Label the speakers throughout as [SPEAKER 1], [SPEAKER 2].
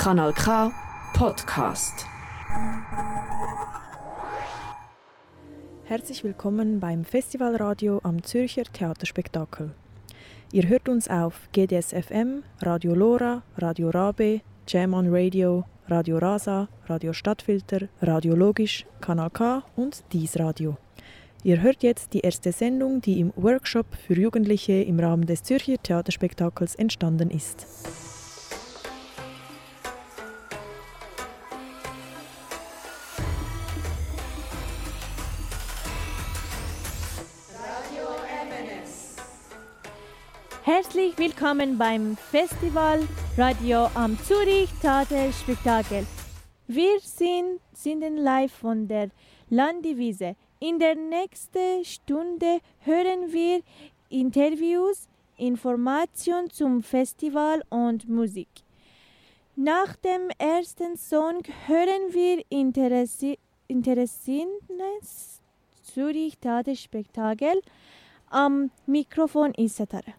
[SPEAKER 1] Kanal K Podcast.
[SPEAKER 2] Herzlich willkommen beim Festivalradio am Zürcher Theaterspektakel. Ihr hört uns auf GDSFM, Radio Lora, Radio Rabe, Jam on Radio, Radio Rasa, Radio Stadtfilter, Radio Logisch, Kanal K und Dies Radio. Ihr hört jetzt die erste Sendung, die im Workshop für Jugendliche im Rahmen des Zürcher Theaterspektakels entstanden ist.
[SPEAKER 3] Herzlich willkommen beim Festival Radio am Zürich Theaterspektakel. Wir sind, sind live von der Landivise. In der nächsten Stunde hören wir Interviews, Informationen zum Festival und Musik. Nach dem ersten Song hören wir Interessi Interessantes Zürich Theaterspektakel. Am Mikrofon ist Satara.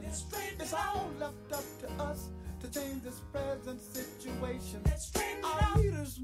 [SPEAKER 4] nation. It's all left up to us to change this present situation. Our leaders.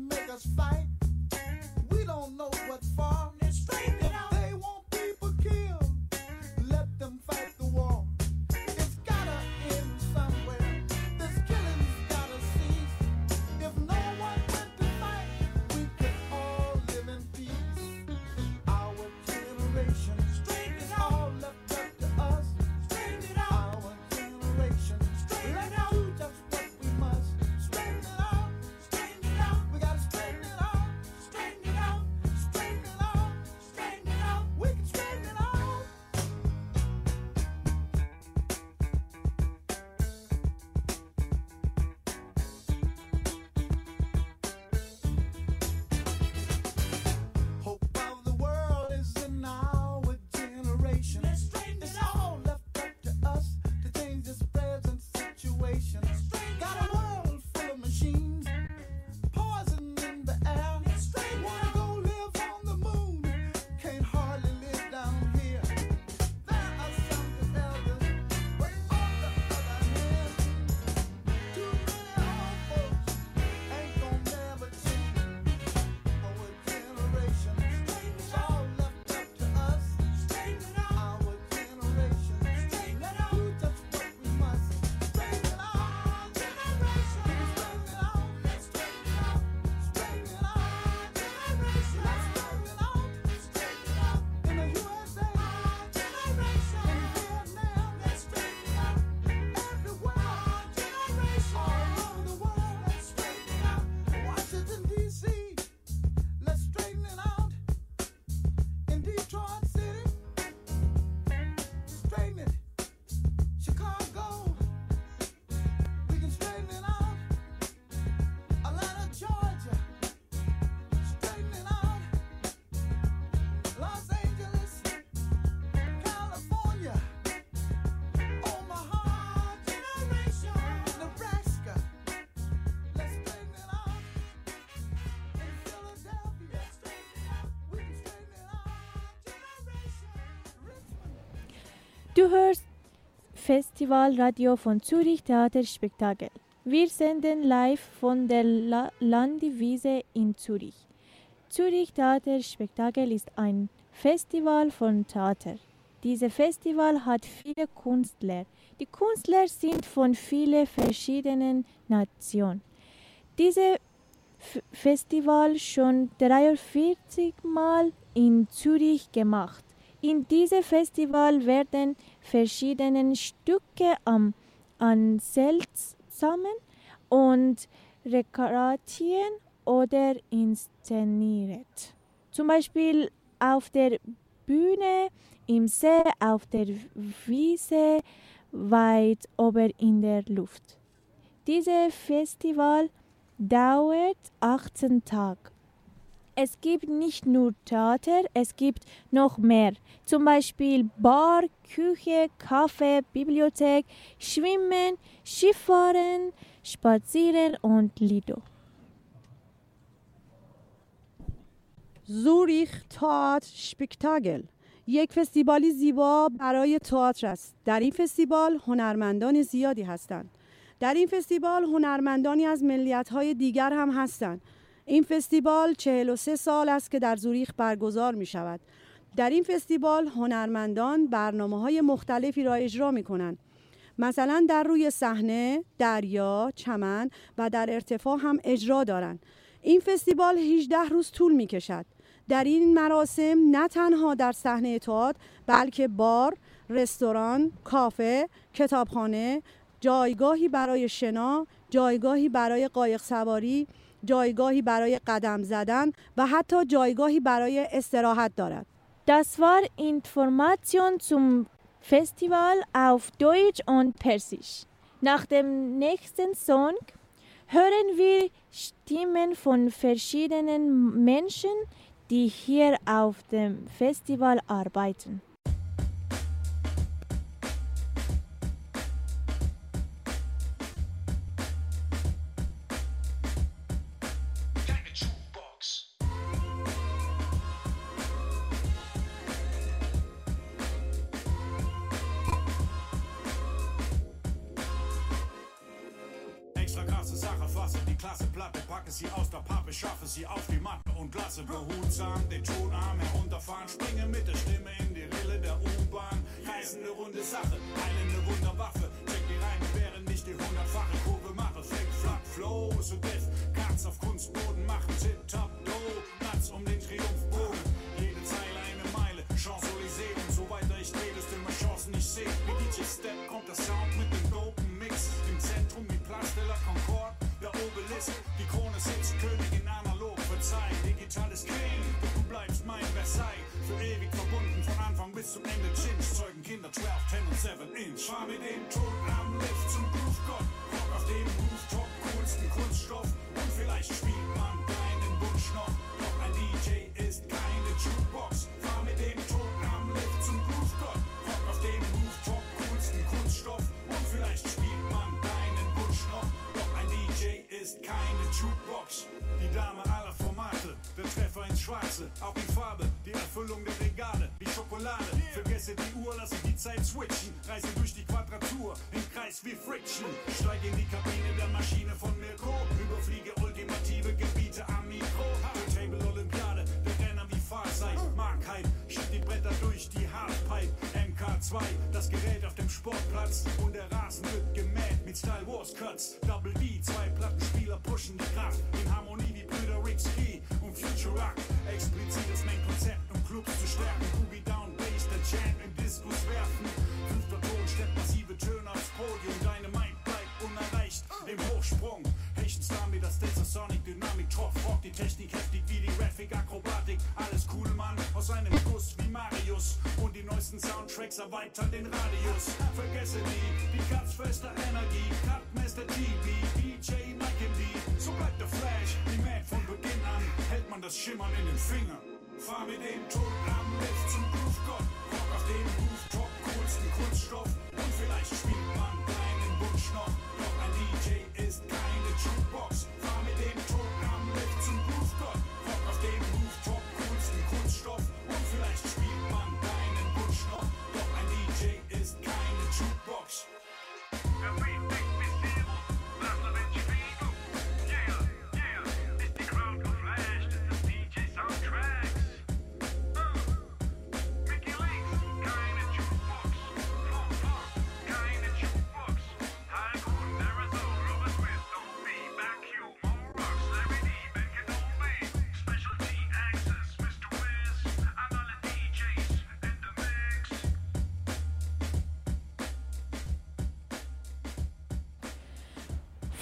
[SPEAKER 3] Du hörst Festival Radio von Zürich Theater Spektakel. Wir senden live von der La Landwiese in Zürich. Zürich Theater Spektakel ist ein Festival von Theater. Dieses Festival hat viele Künstler. Die Künstler sind von vielen verschiedenen Nationen. Dieses Festival schon 43 Mal in Zürich gemacht. In diesem Festival werden verschiedene Stücke am, an seltsamen und rekaratieren oder inszeniert. Zum Beispiel auf der Bühne, im See, auf der Wiese, weit oben in der Luft. Dieses Festival dauert 18 Tage. Es gibt nicht nur Theater, es gibt noch mehr. Zum Beispiel Bar, Küche, Kaffee, Bibliothek, Schwimmen, Skifahren, Spazieren und Lido.
[SPEAKER 5] زوریخ تئاتر شپکتاگل یک فستیوالی زیبا برای تئاتر است در این فستیوال هنرمندان زیادی هستند در این فستیوال هنرمندانی از ملیت‌های دیگر هم هستند این فستیوال 43 سال است که در زوریخ برگزار می شود در این فستیوال هنرمندان برنامه های مختلفی را اجرا می کنند مثلا در روی صحنه، دریا، چمن و در ارتفاع هم اجرا دارند. این فستیوال 18 روز طول می کشد. در این مراسم نه تنها در صحنه تئاتر بلکه بار، رستوران، کافه، کتابخانه، جایگاهی برای شنا، جایگاهی برای قایق سواری، جایگاهی برای قدم زدن و حتی جایگاهی برای استراحت دارد.
[SPEAKER 3] Das war Information zum Festival auf Deutsch und Persisch. Nach dem nächsten Song hören wir Stimmen von verschiedenen Menschen, die hier auf dem Festival arbeiten.
[SPEAKER 6] Klasse Platte, packe sie aus der Pappe, schaffe sie auf die Matte und lasse behutsam den Tonarm herunterfahren, springe mit der Stimme in die Rille der U-Bahn. Reißende runde Sache, heilende Wunderwaffe, check die Reime, während ich die hundertfache Kurve mache. Flick, flack, flow, so death, Katz auf Kunstboden machen, tip, top, do, Platz um den Triumphbogen. Ewig verbunden, von Anfang bis zum Ende Chinch, zeugen Kinder 12, 10 und 7 Inch. Fahr mit dem Ton am Lift zum Groove-Gott, Rock auf dem Rooftop, coolsten Kunststoff, und vielleicht spielt man deinen Wunsch noch, doch ein DJ ist keine Jukebox, fahr mit dem Ton am Lift zum Groove-Gott, Rock auf dem Rooftop, coolsten Kunststoff, und vielleicht spielt man deinen Wunsch noch, doch ein DJ ist keine Jukebox. Die Dame aller Formate, der Treffer ins Schwarze, auch in Farbe, die Erfüllung der Regale, die Schokolade. Vergesse die Uhr, lasse die Zeit switchen, reise durch die Quadratur, im Kreis wie Friction. Steige in die Kabine der Maschine von Mirko, überfliege ultimative Gebiete am Mikro. Turntable Olympiade, der Renner wie Fahrzeit, Markheit, schieb die Bretter durch die Hardpipe. MK2, das Gerät auf dem Sportplatz und der Rasen wird gemäht mit Style Wars Cuts. Double D, zwei Plattenspieler pushen die Kraft in Harmonie wie Brüder Rick Ski und Future Rock. Explizites Main-Konzept, um Clubs zu stärken. Boogie Down, Bass, der Chant im Diskus werfen. Fünfter Ton stellt massive Töne aufs Podium. Deine Mind bleibt unerreicht im Hochsprung. Haitian Star mit der Stetzer Sonic Dynamik, Troff, Rock, die Technik heftig wie die Graphic, Akrobatik. Soundtracks erweitern den Radius. Vergesse nie die Katzfester Energie. Cutmaster GB, DJ Mike MD. So bleibt der Flash, die Mad von Beginn an. Hält man das Schimmern in den Fingern. Fahr mit dem Ton am Lift zum Groove-Gott. Rock auf dem Rooftop, coolsten Kunststoff. Und vielleicht spielt man deinen Wunsch noch. Doch ein DJ ist keine Jukebox. Fahr mit dem Ton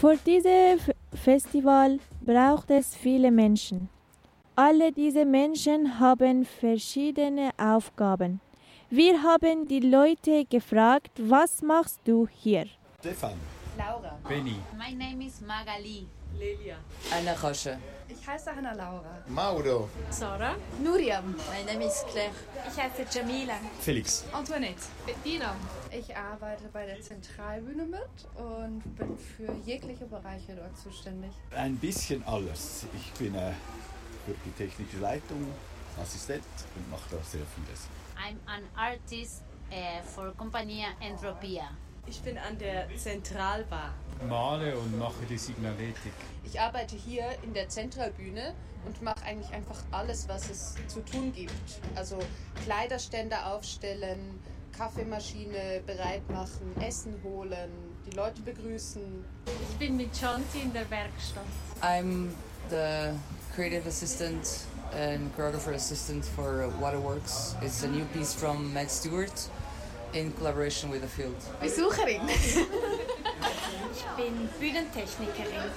[SPEAKER 3] Für dieses Festival braucht es viele Menschen. Alle diese Menschen haben verschiedene Aufgaben. Wir haben die Leute gefragt, was machst du hier?
[SPEAKER 7] Stefan.
[SPEAKER 8] Laura.
[SPEAKER 7] Benny.
[SPEAKER 8] My name is Magali.
[SPEAKER 9] Anna Rasche.
[SPEAKER 8] Ich heiße Hanna Laura.
[SPEAKER 7] Mauro.
[SPEAKER 8] Sarah.
[SPEAKER 9] Nuriam. My name is Claire.
[SPEAKER 8] Ich heiße Jamila.
[SPEAKER 7] Felix.
[SPEAKER 8] Antoinette. Bettina.
[SPEAKER 10] Ich arbeite bei der Zentralbühne mit und bin für jegliche Bereiche dort zuständig.
[SPEAKER 7] Ein bisschen alles. Ich bin äh, für die technische Leitung Assistent und mache da sehr vieles.
[SPEAKER 8] I'm an artist uh, for Compagnia Entropia.
[SPEAKER 11] Ich bin an der Zentralbar.
[SPEAKER 12] Male und mache die Signaletik.
[SPEAKER 10] Ich arbeite hier in der Zentralbühne und mache eigentlich einfach alles, was es zu tun gibt. Also Kleiderstände aufstellen, Kaffeemaschine bereit machen, Essen holen, die Leute begrüßen.
[SPEAKER 11] Ich bin mit Chanti in der Werkstatt.
[SPEAKER 9] I'm the creative assistant and choreographer assistant for Waterworks. It's a new piece from Meg Stewart in collaboration with the field.
[SPEAKER 10] Besucherin.
[SPEAKER 11] Ich bin Bühnentechnikerin.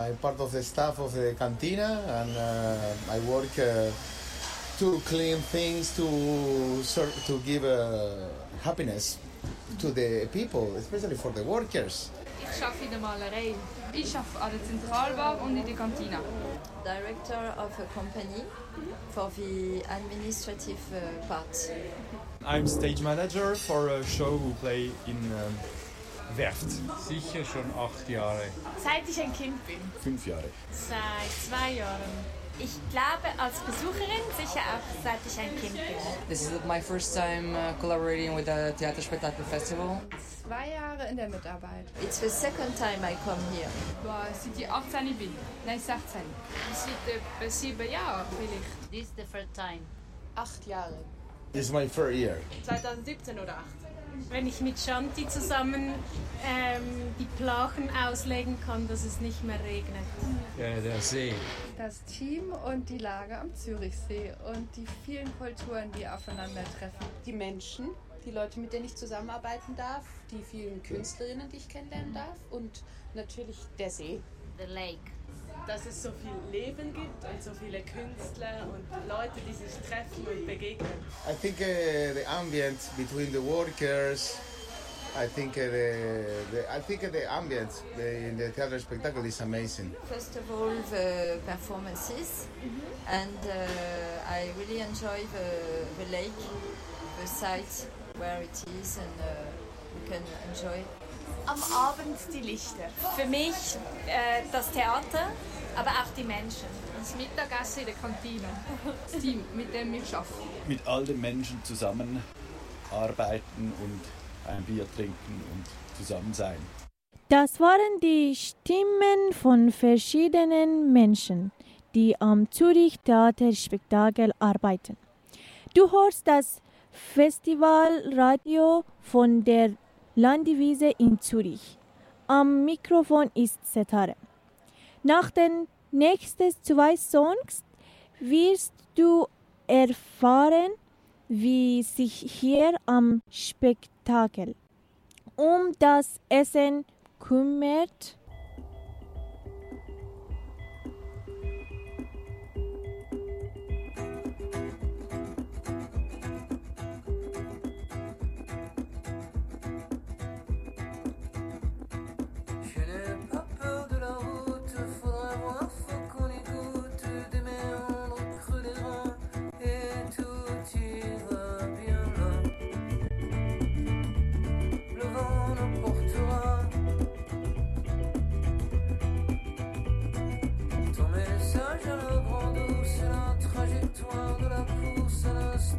[SPEAKER 13] I'm part of the staff of the cantina and uh, I work uh, to clean things to ser- to give uh, happiness to the people, especially for the workers.
[SPEAKER 11] Ich arbeite in der Malerei. Ich arbeite an der Zentralbar und in der Kantine.
[SPEAKER 14] Director of a company for the administrative uh, part.
[SPEAKER 15] I'm stage manager for a show we play in um, Werft.
[SPEAKER 12] Sicher schon acht Jahre.
[SPEAKER 11] Seit ich ein Kind bin.
[SPEAKER 7] Fünf Jahre.
[SPEAKER 11] Seit zwei Jahren. Ich glaube als Besucherin sicher auch seit ich ein Kind bin.
[SPEAKER 9] This is my first time uh, collaborating with the Theater Spectacle Festival.
[SPEAKER 10] Zwei Jahre in der Mitarbeit.
[SPEAKER 14] It's the second time I come here.
[SPEAKER 11] Boah, seit ich 18 bin. Nein, 16. Seit etwa sieben Jahren vielleicht.
[SPEAKER 8] This is the first time.
[SPEAKER 10] Acht Jahre.
[SPEAKER 13] This is my third year.
[SPEAKER 11] 2017 oder 18. Wenn ich mit Shanti zusammen ähm, die Plachen auslegen kann, dass es nicht mehr regnet.
[SPEAKER 12] Ja, der See.
[SPEAKER 10] Das Team und die Lage am Zürichsee und die vielen Kulturen, die aufeinandertreffen.
[SPEAKER 16] Die Menschen, die Leute, mit denen ich zusammenarbeiten darf, die vielen Künstlerinnen, die ich kennenlernen darf und natürlich der See.
[SPEAKER 8] The lake.
[SPEAKER 11] Dass es so viel Leben gibt und so viele Künstler und Leute, die sich treffen und begegnen.
[SPEAKER 13] I think uh, the ambience between the workers, I think uh, the, the I think uh, the ambience in the theater spectacle is amazing.
[SPEAKER 14] First of all, the performances, and uh, I really enjoy the, the lake, the site where it is, and uh, we can enjoy.
[SPEAKER 11] Am Abend die Lichter. Für mich äh, das Theater, aber auch die Menschen. Das Mittagessen in der Kantine. Das Team, mit dem wir arbeiten.
[SPEAKER 7] Mit all den Menschen zusammen arbeiten und ein Bier trinken und zusammen sein.
[SPEAKER 3] Das waren die Stimmen von verschiedenen Menschen, die am Zürich Theaterspektakel arbeiten. Du hörst das Festivalradio von der Landewiese in Zürich. Am Mikrofon ist Setare. Nach den nächsten zwei Songs wirst du erfahren, wie sich hier am Spektakel um das Essen kümmert.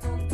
[SPEAKER 17] constant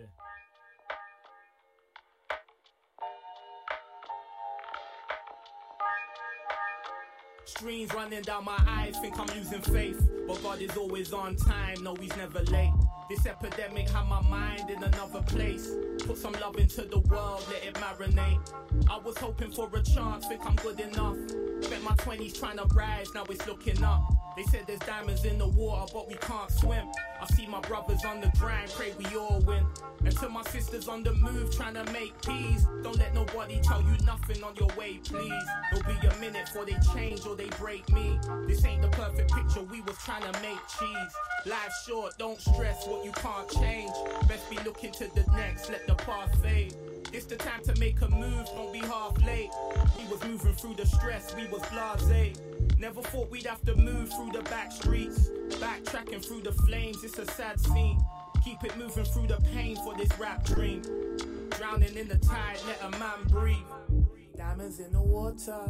[SPEAKER 17] Yeah.
[SPEAKER 18] Streams running down my eyes, think I'm losing faith. But God is always on time, no, he's never late. This epidemic had my mind in another place. Put some love into the world, let it marinate. I was hoping for a chance, think I'm good enough. Spent my 20s trying to rise, now it's looking up. They said there's diamonds in the water, but we can't swim. I see my brothers on the grind, pray we all win. And to my sisters on the move, trying to make peace. Don't let nobody tell you nothing on your way, please. It'll be a minute before they change or they break me. This ain't the perfect picture, we was trying to make cheese. Life's short, don't stress what you can't change. Best be looking to the next, let the past fade. It's the time to make a move, don't be half late. We was moving through the stress, we was blase. Never thought we'd have to move through the back streets. Backtracking through the flames, it's a sad scene. Keep it moving through the pain for this rap dream. Drowning in the tide, let a man breathe. Diamonds in the water,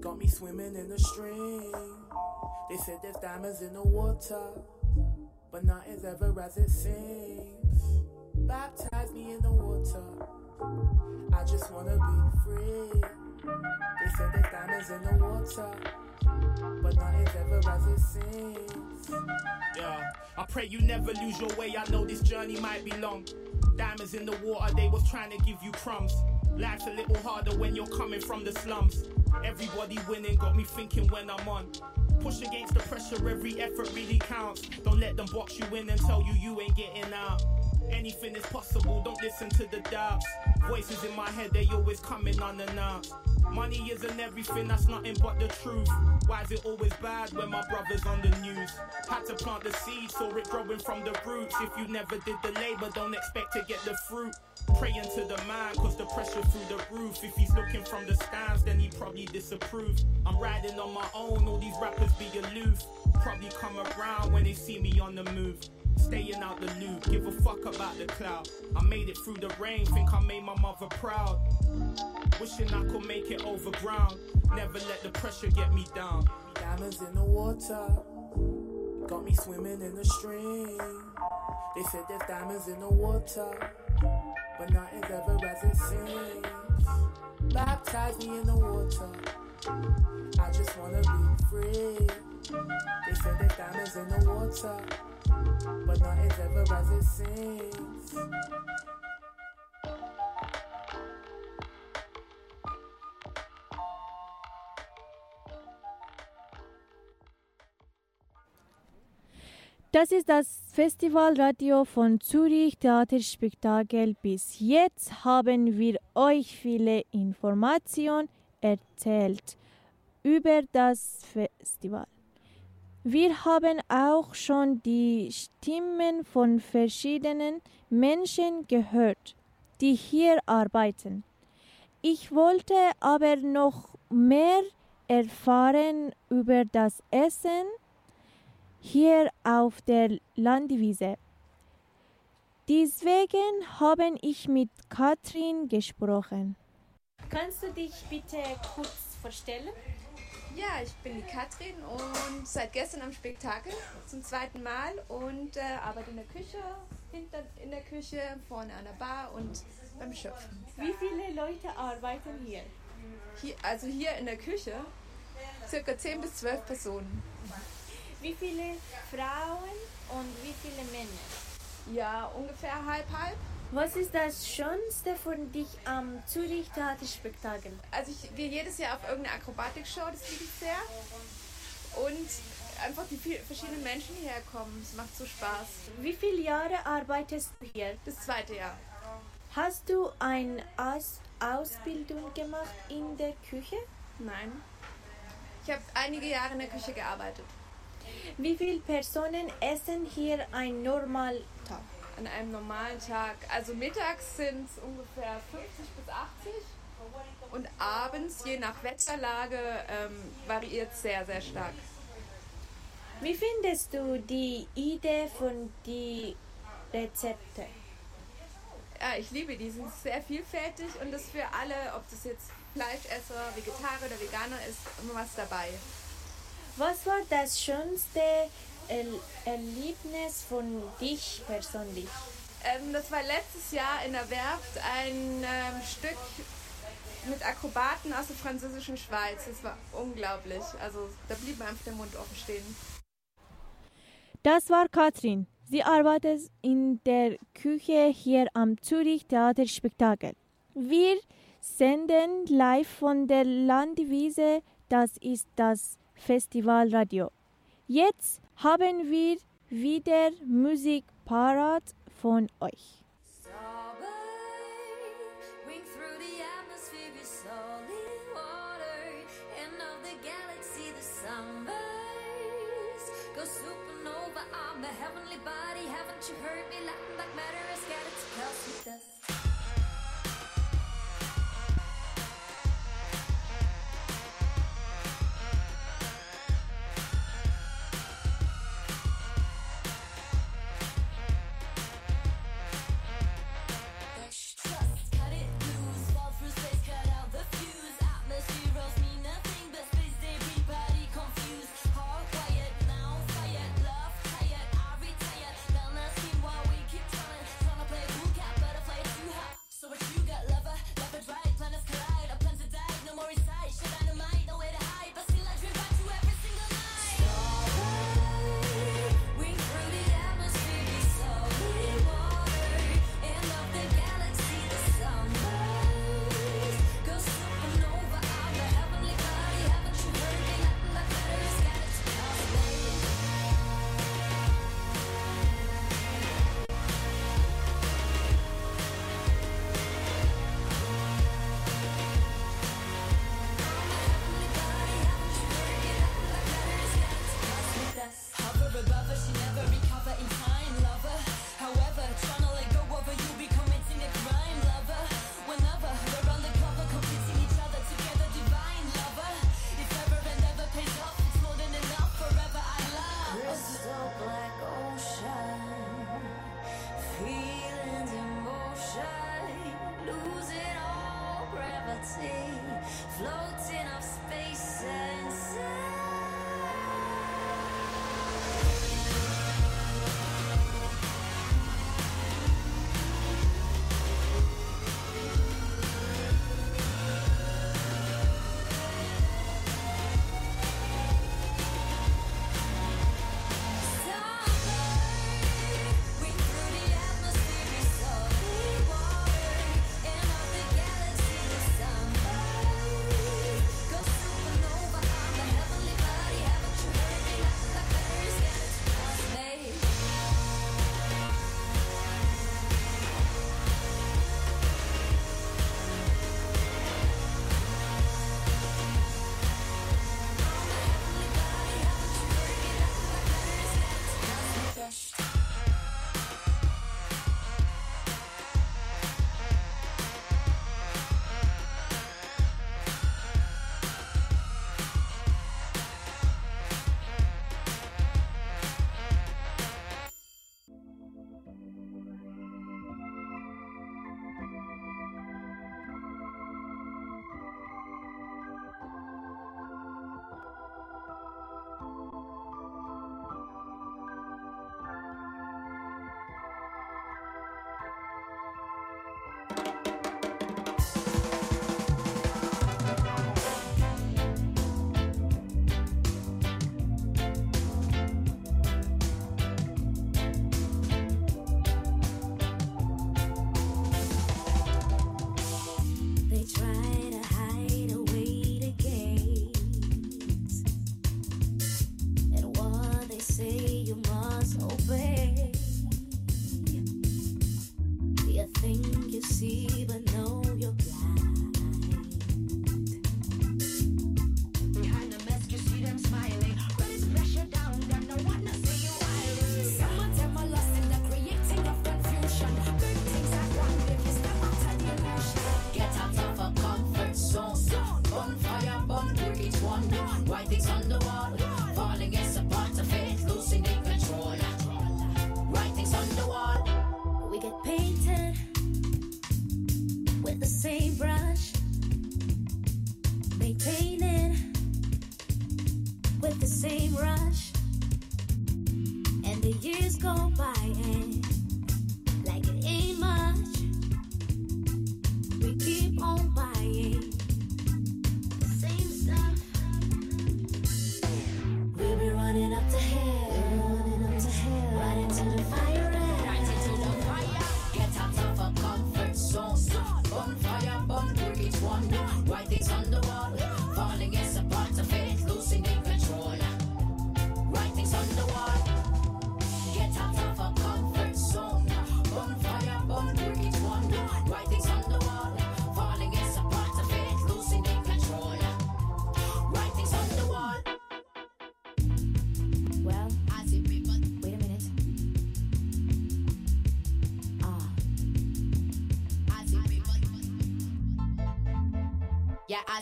[SPEAKER 18] got me swimming in the stream. They said there's diamonds in the water, but not as ever as it seems. Baptize me in the water, I just wanna be free. They said there's diamonds in the water, but not as ever as it seems. Yeah, I pray you never lose your way. I know this journey might be long. Diamonds in the water, they was trying to give you crumbs. Life's a little harder when you're coming from the slums. Everybody winning got me thinking when I'm on. Push against the pressure, every effort really counts. Don't let them box you in and tell you you ain't getting out. Anything is possible, don't listen to the doubts. Voices in my head, they always coming unannounced. Money isn't everything, that's nothing but the truth. Why is it always bad when my brother's on the news? Had to plant the seed, saw it growing from the roots. If you never did the labor, don't expect to get the fruit. Praying to the man, cause the pressure through the roof. If he's looking from the stands, then he probably disapproves. I'm riding on my own, all these rappers be aloof. Probably come around when they see me on the move. Staying out the loop, give a fuck about the cloud. I made it through the rain, think I made my mother proud. Wishing I could make it over ground. Never let the pressure get me down. Diamonds in the water, got me swimming in the stream. They said there's diamonds in the water, but not as ever as it seems. Baptize me in the water, I just wanna be free. They said there's diamonds in the water, but not as ever as it seems.
[SPEAKER 3] Das ist das Festivalradio von Zürich Theaterspektakel. Bis jetzt haben wir euch viele Informationen erzählt über das Festival. Wir haben auch schon die Stimmen von verschiedenen Menschen gehört, die hier arbeiten. Ich wollte aber noch mehr erfahren über das Essen hier auf der Landwiese. Deswegen habe ich mit Katrin gesprochen. Kannst du dich bitte kurz vorstellen?
[SPEAKER 19] Ja, ich bin die Katrin und seit gestern am Spektakel zum zweiten Mal und äh, arbeite in der Küche, hinter in der Küche, vorne an der Bar und beim Schöpfen.
[SPEAKER 3] Wie viele Leute arbeiten hier?
[SPEAKER 19] Hier, also hier in der Küche circa 10 bis 12 Personen.
[SPEAKER 3] Wie viele Frauen und wie viele Männer?
[SPEAKER 19] Ja, ungefähr halb halb.
[SPEAKER 3] Was ist das Schönste von dich am Zürich Theaterspektakel?
[SPEAKER 19] Also ich gehe jedes Jahr auf irgendeine Akrobatikshow, das liebe ich sehr. Und einfach die verschiedenen Menschen hierher kommen, es macht so Spaß.
[SPEAKER 3] Wie viele Jahre arbeitest du hier?
[SPEAKER 19] Das zweite Jahr.
[SPEAKER 3] Hast du eine Aus Ausbildung gemacht in der Küche?
[SPEAKER 19] Nein. Ich habe einige Jahre in der Küche gearbeitet.
[SPEAKER 3] Wie viele Personen essen hier ein normal?
[SPEAKER 19] An einem normalen Tag. Also mittags sind es ungefähr 50 bis 80 und abends, je nach Wetterlage, ähm, variiert es sehr, sehr stark.
[SPEAKER 3] Wie findest du die Idee von die Rezepte?
[SPEAKER 19] Ja, ich liebe die, sind sehr vielfältig und das für alle, ob das jetzt Fleischesser, Vegetarier oder Veganer ist, immer was dabei.
[SPEAKER 3] Was war das schönste Erlebnis von dich persönlich?
[SPEAKER 19] Ähm, das war letztes Jahr in der Werft ein ähm, Stück mit Akrobaten aus der französischen Schweiz. Das war unglaublich. Also da blieb mir einfach der Mund offen stehen.
[SPEAKER 3] Das war Katrin. Sie arbeitet in der Küche hier am Zürich Theaterspektakel. Wir senden live von der Landwiese. Das ist das Festivalradio. Jetzt haben wir wieder Musik parat von euch.
[SPEAKER 17] supernova. I'm the heavenly body. Haven't you heard me? Latin like matter is scattered to cosmic dust.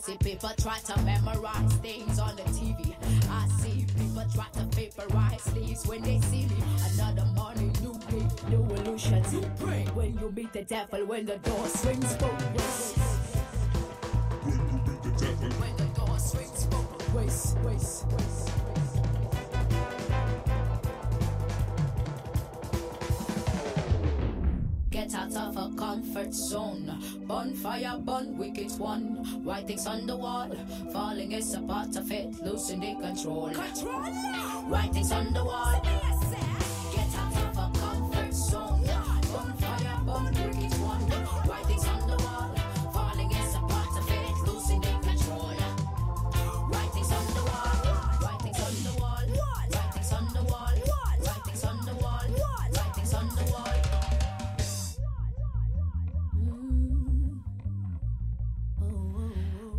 [SPEAKER 20] See people try to memorize things on the TV. I see people try to vaporize these when they see me. Another morning, new day, new illusions. You pray when you meet the devil when the door swings both ways. When you meet the devil, when the door swings both ways, ways, ways. Get out of a comfort zone. Bonfire, bun, wicked one. Writings on the wall. Falling is a part of it. Losing control. Control. Writings on the wall.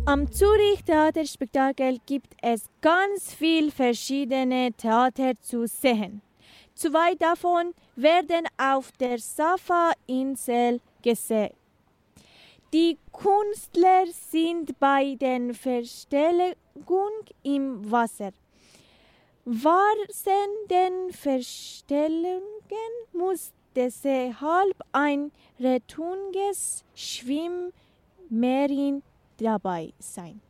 [SPEAKER 3] Am Zürich Theaterspektakel gibt es ganz viel verschiedene Theater zu sehen. Zwei davon werden auf der Safa-Insel gesehen. Die Künstler sind bei den Verstellungen im Wasser. Während den Verstellungen muss deshalb ein rettungsges Schwimmmerin dabei sein.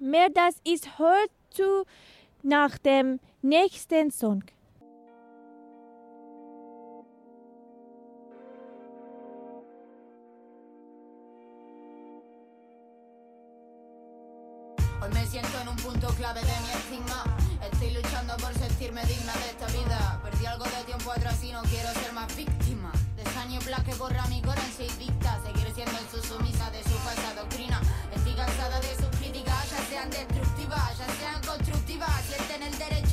[SPEAKER 3] Mehr das ist hört zu nach dem nächsten Song.
[SPEAKER 20] Hoy me siento en un punto clave de mi estigma. Estoy luchando por sentirme digna de esta vida. Perdí algo de tiempo atrás y no quiero ser más víctima. De niebla que borra mi corazón y dicta. Seguir siendo en su sumisa de su falsa doctrina. Estoy cansada de sus críticas, ya sean destructivas, ya sean constructivas. Sienten el derecho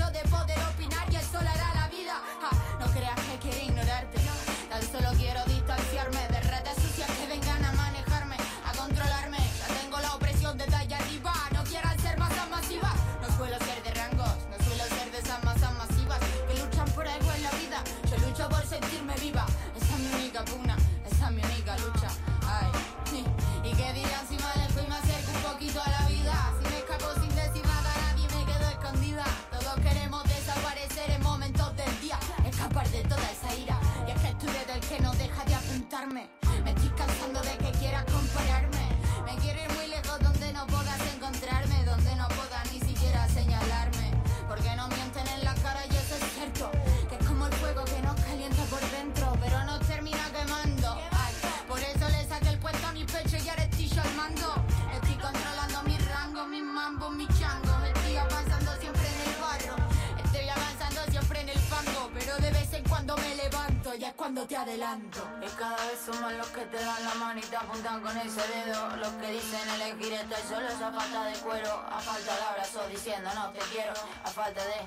[SPEAKER 20] adelanto. Y cada vez más los que te dan la mano y te apuntan con ese dedo. Los que dicen elegir estar solo es a falta de cuero, a falta de abrazo diciendo no te quiero, a falta de,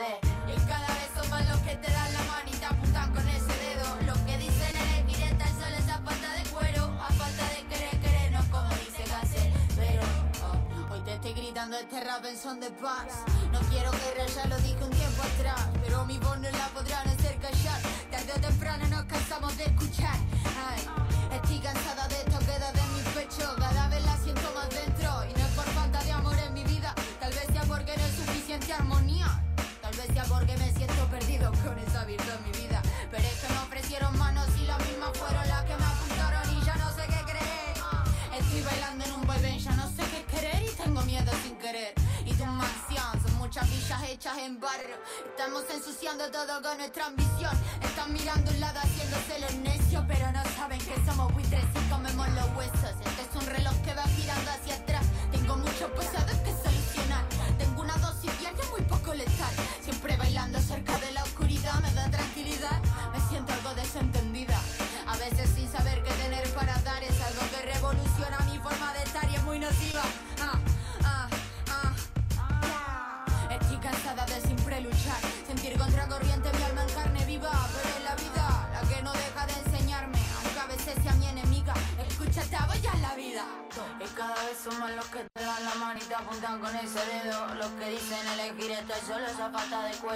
[SPEAKER 20] de. Y cada vez más los que te dan la mano y te apuntan con ese dedo. Los que dicen elegir estar solo es a falta de cuero, a falta de querer, querer, no como dice Gansel. Pero oh, hoy te estoy gritando este rap en son de paz. No quiero guerra, ya lo dije un tiempo atrás. Pero mi voz no la podrán hacer callar. Tarde o temprano nos cansamos de escuchar. Estoy cansada de esto, queda de mi pecho. Cada vez la siento más dentro. Y no es por falta de amor en mi vida. Tal vez sea porque no es suficiente armonía. Tal vez sea porque me siento perdido con esa virtud en mi vida. Pero es que me ofrecieron manos y las mismas fueron las que me apuntaron y ya no sé qué creer. Estoy bailando en un vaivén, ya no sé qué querer y tengo miedo sin querer. Y tu mansión son muchas villas hechas en barro. Estamos ensuciando todo con nuestra ambición. Están mirando un lado haciéndose los necios, pero no saben que somos buitres y comemos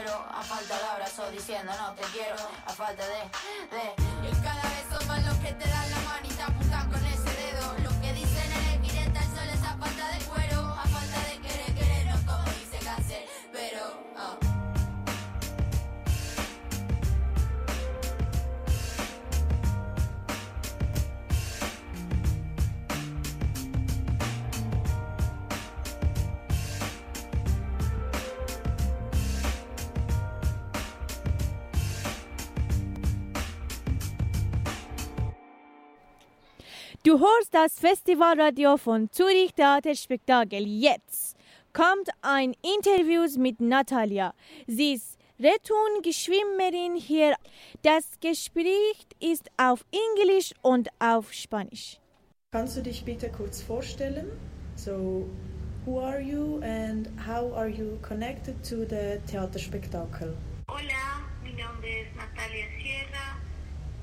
[SPEAKER 17] cuero, a falta de abrazo diciendo no te quiero, a falta de, de.
[SPEAKER 20] Y cada vez son más los que te dan
[SPEAKER 3] Du hörst das Festivalradio von Zürich Theaterspektakel. Jetzt kommt ein Interview mit Natalia. Sie ist Rettungsschwimmerin hier. Das Gespräch ist auf Englisch und auf Spanisch.
[SPEAKER 2] Kannst du dich bitte kurz vorstellen? So, who are you and how are you connected to the Theaterspektakel?
[SPEAKER 21] Hola, mi nombre es Natalia Sierra,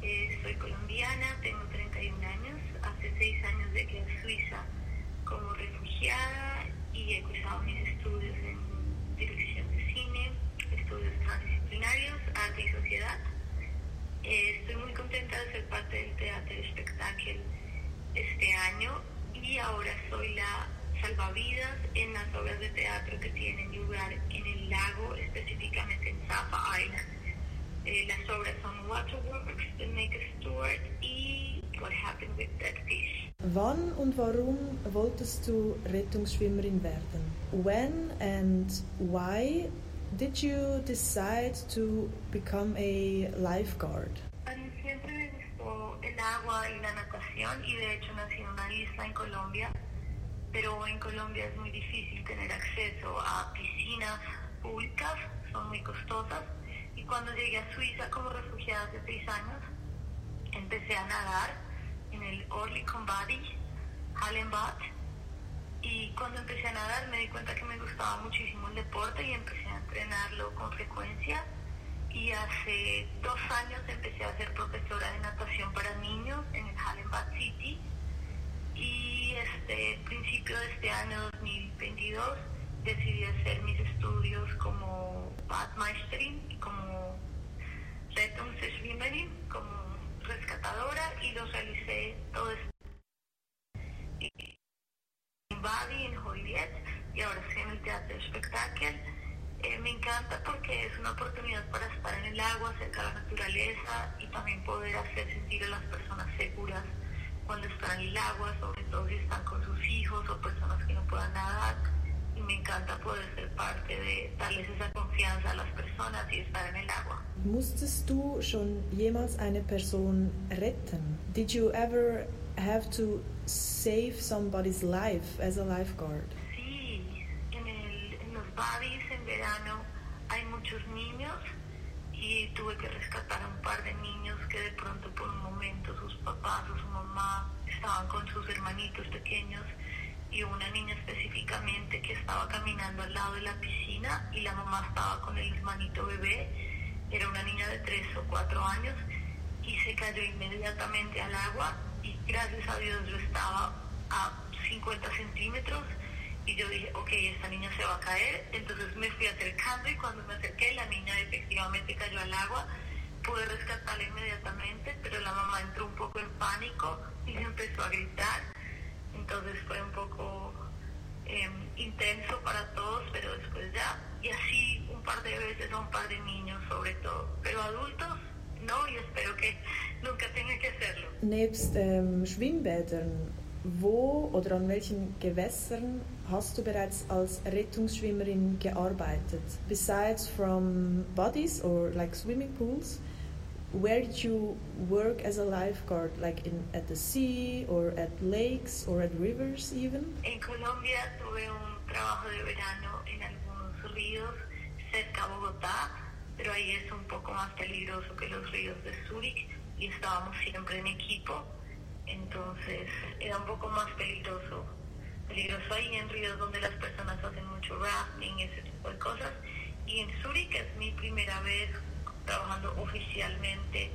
[SPEAKER 21] eh, soy colombiana, tengo 31 años, hace 6 años llegué a Suiza como refugiada y he cursado mis estudios en dirección de cine, estudios transdisciplinarios, arte y sociedad. Eh, estoy muy contenta de ser parte del Teatro Espectáculo este año y ahora soy la salvavidas en las obras de teatro que tienen lugar en el lago, específicamente en Zappa Island. Eh, las obras son Waterworks, The Naked Steward y What Happened with That Fish.
[SPEAKER 2] Wann und warum wolltest du Rettungsschwimmerin werden? When and why did you decide to become a lifeguard?
[SPEAKER 21] Siempre me gustó el agua y la natación y de hecho nací en una isla en Colombia, pero en Colombia es muy difícil tener acceso a piscinas públicas, son muy costosas y cuando llegué a Suiza como refugiada hace seis años, empecé a nadar en el Orlikon Badi, Hallenbad y cuando empecé a nadar me di cuenta que me gustaba muchísimo el deporte y empecé a entrenarlo con frecuencia. Y hace dos años empecé a ser profesora de natación para niños en el Hallenbad City. Y este principio de este año 2022 decidí hacer mis estudios como Badmeisterin y como Rettungsschwimmerin, como rescatadora y los realicé todo esto en Badi, en Joliet y ahora estoy en el Teatro Espectáculo. Eh, me encanta porque es una oportunidad para estar en el agua, cerca de la naturaleza y también poder hacer sentir a las personas seguras cuando están en el agua, sobre todo si están con sus hijos o personas que no puedan nadar. Me encanta poder ser parte de darles esa confianza a las personas y estar en el agua.
[SPEAKER 2] Musstest du schon jemals eine Person retten? Did you ever have to save somebody's life as a lifeguard?
[SPEAKER 21] Sí, en, el- en los badis en verano hay muchos niños y tuve que rescatar a un par de niños que de pronto por un momento sus papás o su mamá estaban con sus hermanitos pequeños y una niña específicamente que estaba caminando al lado de la piscina y la mamá estaba con el hermanito bebé, era una niña de 3 o 4 años y se cayó inmediatamente al agua y gracias a Dios yo estaba a 50 centímetros y yo dije, ok, esta niña se va a caer, entonces me fui acercando y cuando me acerqué la niña efectivamente cayó al agua, pude rescatarla inmediatamente, pero la mamá entró un poco en pánico y se empezó a gritar, entonces fue un poco eh, intenso para todos, pero después ya, y así un par de veces a un par de niños sobre todo, pero adultos no, y espero que nunca tenga que hacerlo.
[SPEAKER 2] Nebst ähm, Schwimmbädern, wo oder an welchen Gewässern hast du bereits als Rettungsschwimmerin gearbeitet? Besides from bodies or like swimming pools, where you work as a lifeguard? Like in at the sea or at lakes or at rivers even?
[SPEAKER 21] En Colombia tuve un trabajo de verano en algunos ríos cerca a Bogotá, pero ahí es un poco más peligroso que los ríos de Zúrich y estábamos siempre en equipo, entonces era un poco más peligroso. Peligroso ahí en ríos donde las personas hacen mucho rafting, ese tipo de cosas. aquí en Zurich, es mi primera vez trabajando oficialmente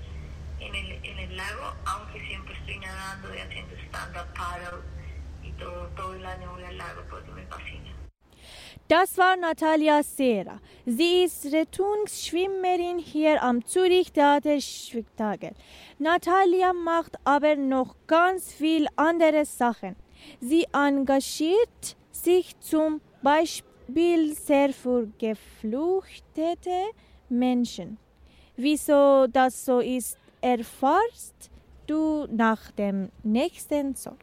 [SPEAKER 21] en el, en el lago, aunque siempre estoy nadando y haciendo stand-up paddle y todo, todo el año voy al lago porque me fascina.
[SPEAKER 17] Das war Natalia Sera. Sie ist Rettungsschwimmerin hier am Zürich Theaterspektakel. Natalia macht aber noch ganz viel andere Sachen. Sie engagiert sich zum Beispiel sehr für geflüchtete Menschen. Wieso das so ist, erfährst du nach dem nächsten Song.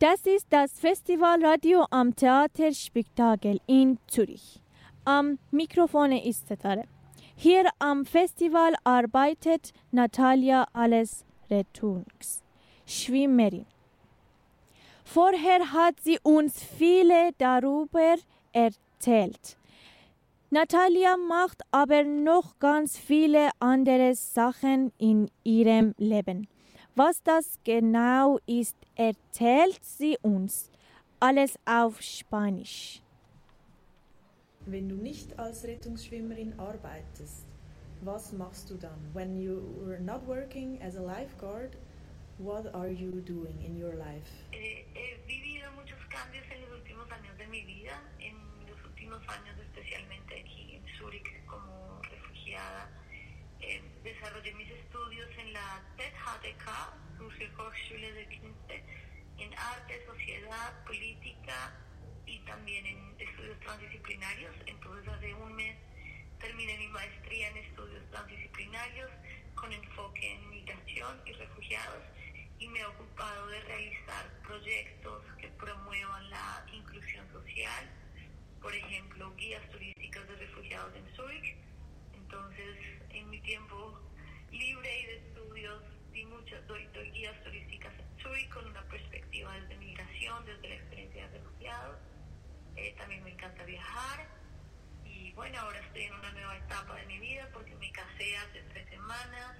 [SPEAKER 3] Das ist das Festivalradio am Theaterspektakel in Zürich. Am Mikrofon ist Setare. Hier am Festival arbeitet Natalia Alles Retungs, Schwimmerin. Vorher hat sie uns viele darüber erzählt. Natalia macht aber noch ganz viele andere Sachen in ihrem Leben. Was das genau ist, erzählt sie uns. Alles auf Spanisch.
[SPEAKER 2] Wenn du nicht als Rettungsschwimmerin arbeitest, was machst du dann? When you are not working as a lifeguard, what are you doing in your life?
[SPEAKER 21] Eh, he vivido muchos cambios en los últimos años de mi vida, en los últimos años especialmente aquí en Zúrich como refugiada. Eh, desarrollé la TED-HDK, Russische Hochschule de Künste, en arte, sociedad, política y también en estudios transdisciplinarios. Entonces hace un mes terminé mi maestría en estudios transdisciplinarios con enfoque en migración y refugiados y me he ocupado de realizar proyectos que promuevan la inclusión social, por ejemplo, guías turísticas de refugiados en Zurich. Entonces, en mi tiempo libre y de estudios, di muchas, doy, doy guías turísticas en Zurich con una perspectiva desde migración, desde la experiencia de refugiados. Eh, también me encanta viajar y bueno, ahora estoy en una nueva etapa de mi vida porque me casé hace tres semanas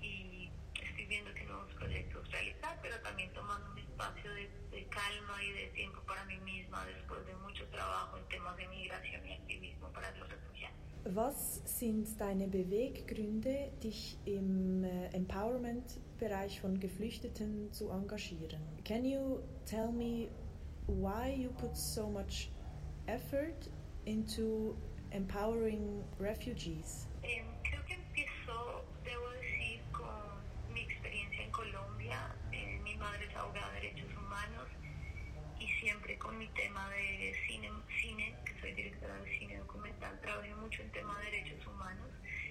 [SPEAKER 21] y estoy viendo qué nuevos proyectos realizar, pero también tomando un espacio de, de calma y de tiempo para mí misma después de mucho trabajo en temas de migración y activismo para los refugiados.
[SPEAKER 2] Was sind deine Beweggründe, dich im äh, Empowerment-Bereich von Geflüchteten zu engagieren? Can you tell me why you put so much effort into empowering refugees?
[SPEAKER 21] Eh, creo que empiezo, debo decir, con mi experiencia en Colombia. Eh, mi madre es abogada de derechos humanos y siempre con mi tema de cine, cine, que soy directora de cine documental, trabajé mucho en tema de derechos humanos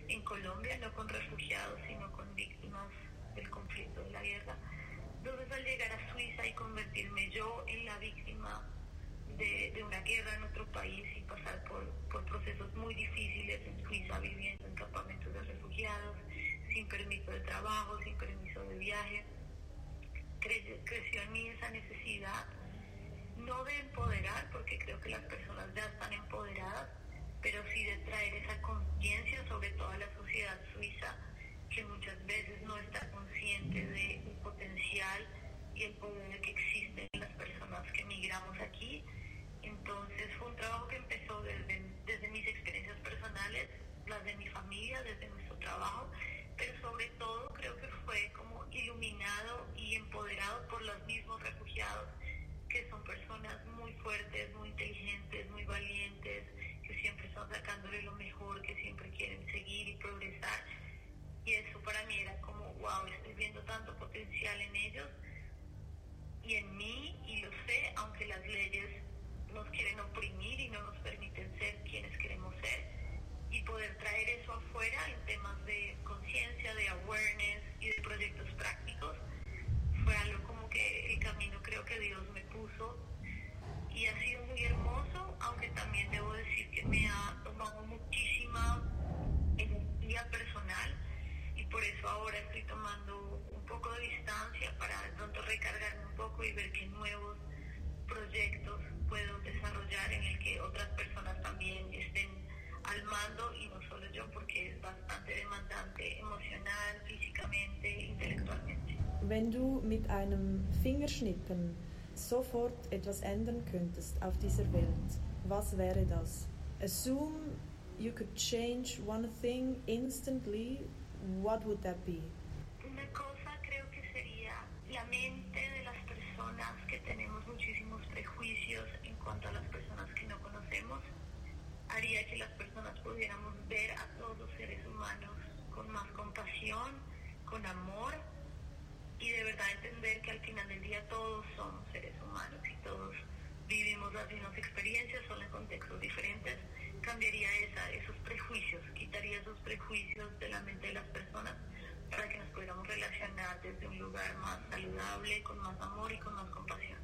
[SPEAKER 21] en Colombia, no con refugiados, sino con víctimas del conflicto de la guerra. Entonces al llegar a Suiza y convertirme yo en la víctima de, de una guerra en otro país y pasar por, por procesos muy difíciles en Suiza, viviendo en campamentos de refugiados, sin permiso de trabajo, sin permiso de viaje, cre- creció en mí esa necesidad, no de empoderar, porque creo que las personas ya están empoderadas, pero sí de traer esa conciencia sobre toda la sociedad suiza, que muchas veces no está consciente del potencial y el poder que existe en las personas que migramos aquí. Entonces fue un trabajo que empezó desde, desde mis experiencias personales, las de mi familia, desde nuestro trabajo, pero sobre todo creo que fue como iluminado y empoderado por los mismos refugiados, que son personas muy fuertes, muy inteligentes, muy valientes, siempre están sacándole lo mejor, que siempre quieren seguir y progresar. Y eso para mí era como, wow, estoy viendo tanto potencial en ellos y en mí, y lo sé, aunque las leyes nos quieren oprimir y no nos permiten ser quienes queremos ser, y poder traer eso afuera en temas de conciencia, de awareness y de proyectos prácticos, fue algo como que el camino creo que Dios me puso y ha sido muy hermoso, aunque también debo decir que me ha tomado muchísima energía personal y por eso ahora estoy tomando un poco de distancia para de pronto recargarme un poco y ver qué nuevos proyectos puedo desarrollar en el que otras personas también estén al mando y no solo yo porque es bastante demandante emocional, físicamente, intelectualmente.
[SPEAKER 2] Wenn du mit einem Fingerschnippen sofort etwas ändern könntest auf dieser Welt, was wäre das? Assume you could change one thing instantly, what would that be?
[SPEAKER 21] Una cosa creo que sería la mente de las personas que tenemos muchísimos prejuicios en cuanto a las personas que no conocemos. Haría que las personas pudiéramos ver a todos los seres humanos con más compasión, con amor y de verdad entender que al final del día todos somos todos vivimos las mismas experiencias, solo en contextos diferentes. Cambiaría esa, esos prejuicios, quitaría esos prejuicios de la mente de las personas para que nos pudiéramos relacionar desde un lugar más saludable, con más amor y con más compasión.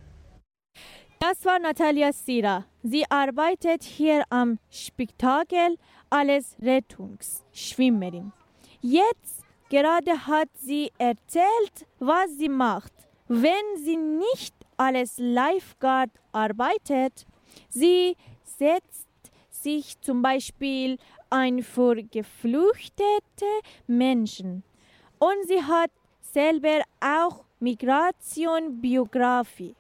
[SPEAKER 3] Das war Natalia Sira. Sie arbeitet hier am Spektakel als Rettungsschwimmerin. Jetzt gerade hat sie erzählt, was sie macht, wenn sie nicht als Lifeguard arbeitet. Sie setzt sich zum Beispiel ein für geflüchtete Menschen. Und sie hat selber auch
[SPEAKER 22] Migrationbiografie.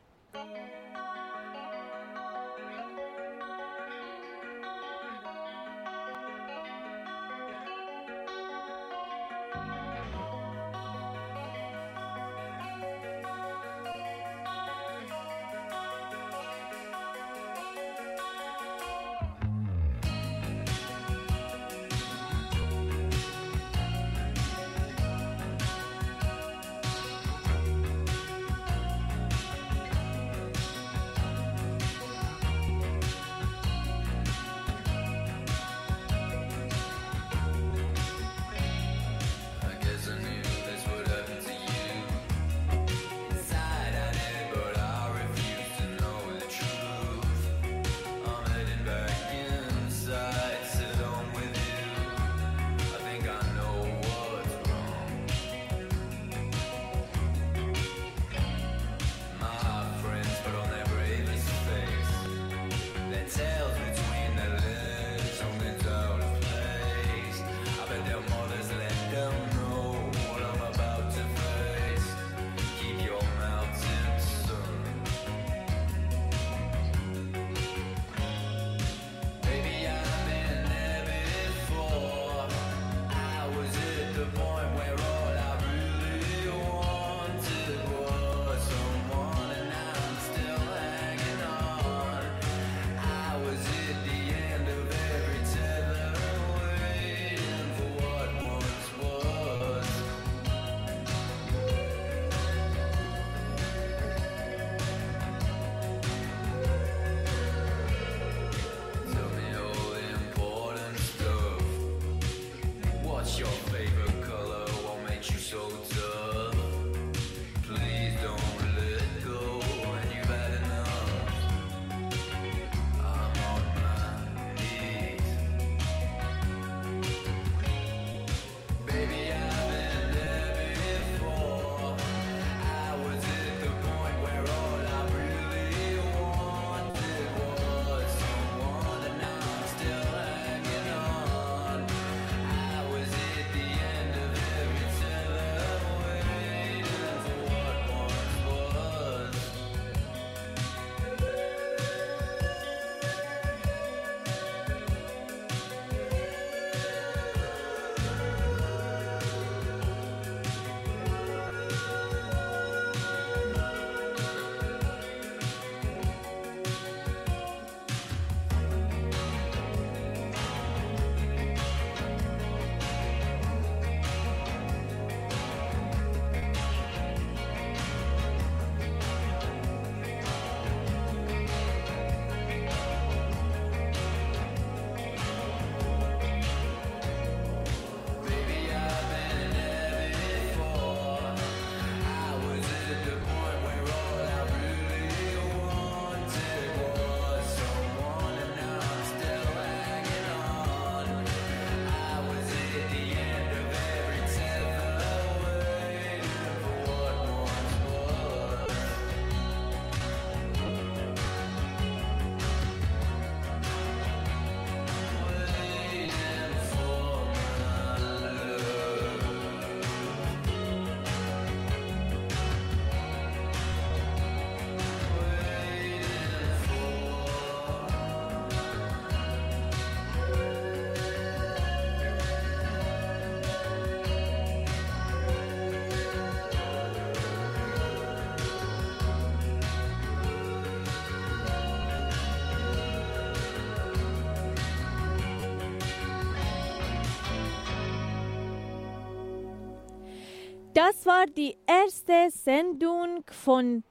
[SPEAKER 3] Das war die erste Sendung von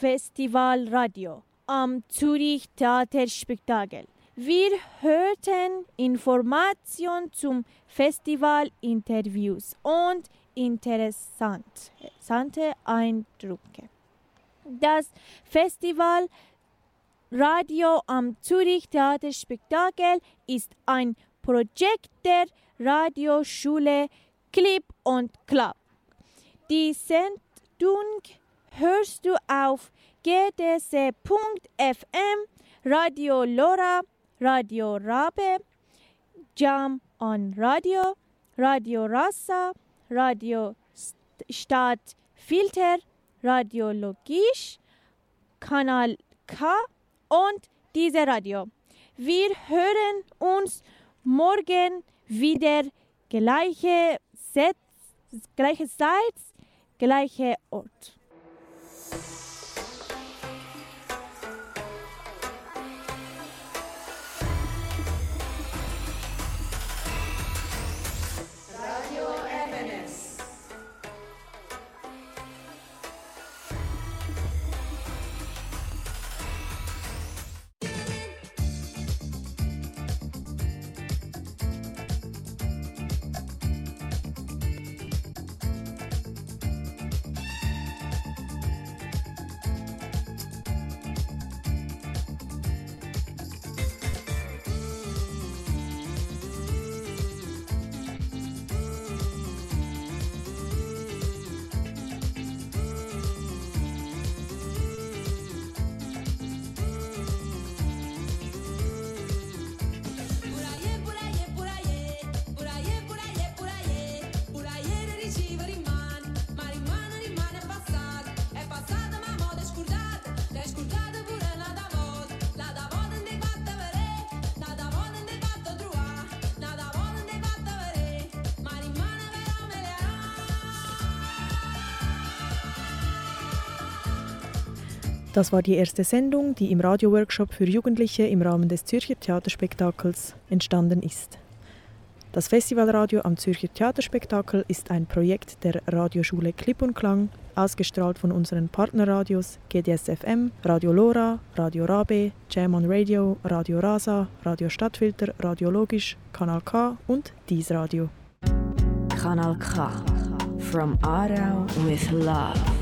[SPEAKER 3] Festival Radio am Zürich Theaterspektakel. Wir hörten Informationen zum Festival, Interviews und interessante Eindrücke. Das Festival Radio am Zürich Theaterspektakel ist ein Projekt der Radioschule Clip und Club. Die Sendung hörst du auf gdc.fm, Radio Lora, Radio Rabe, Jam on Radio, Radio Rasa, Radio St- Stadtfilter, Radio Logisch, Kanal K und diese Radio. Wir hören uns morgen wieder gleiche Set, gleiche Zeit, gleiche Ort.
[SPEAKER 2] Das war die erste Sendung, die im Radioworkshop für Jugendliche im Rahmen des Zürcher Theaterspektakels entstanden ist. Das Festivalradio am Zürcher Theaterspektakel ist ein Projekt der Radioschule Klipp und Klang, ausgestrahlt von unseren Partnerradios GDS-FM, Radio Lora, Radio Rabe, Jam on Radio, Radio Rasa, Radio Stadtfilter, Radio Logisch, Kanal K und Dies Radio.
[SPEAKER 23] Kanal K. From Aarau with love.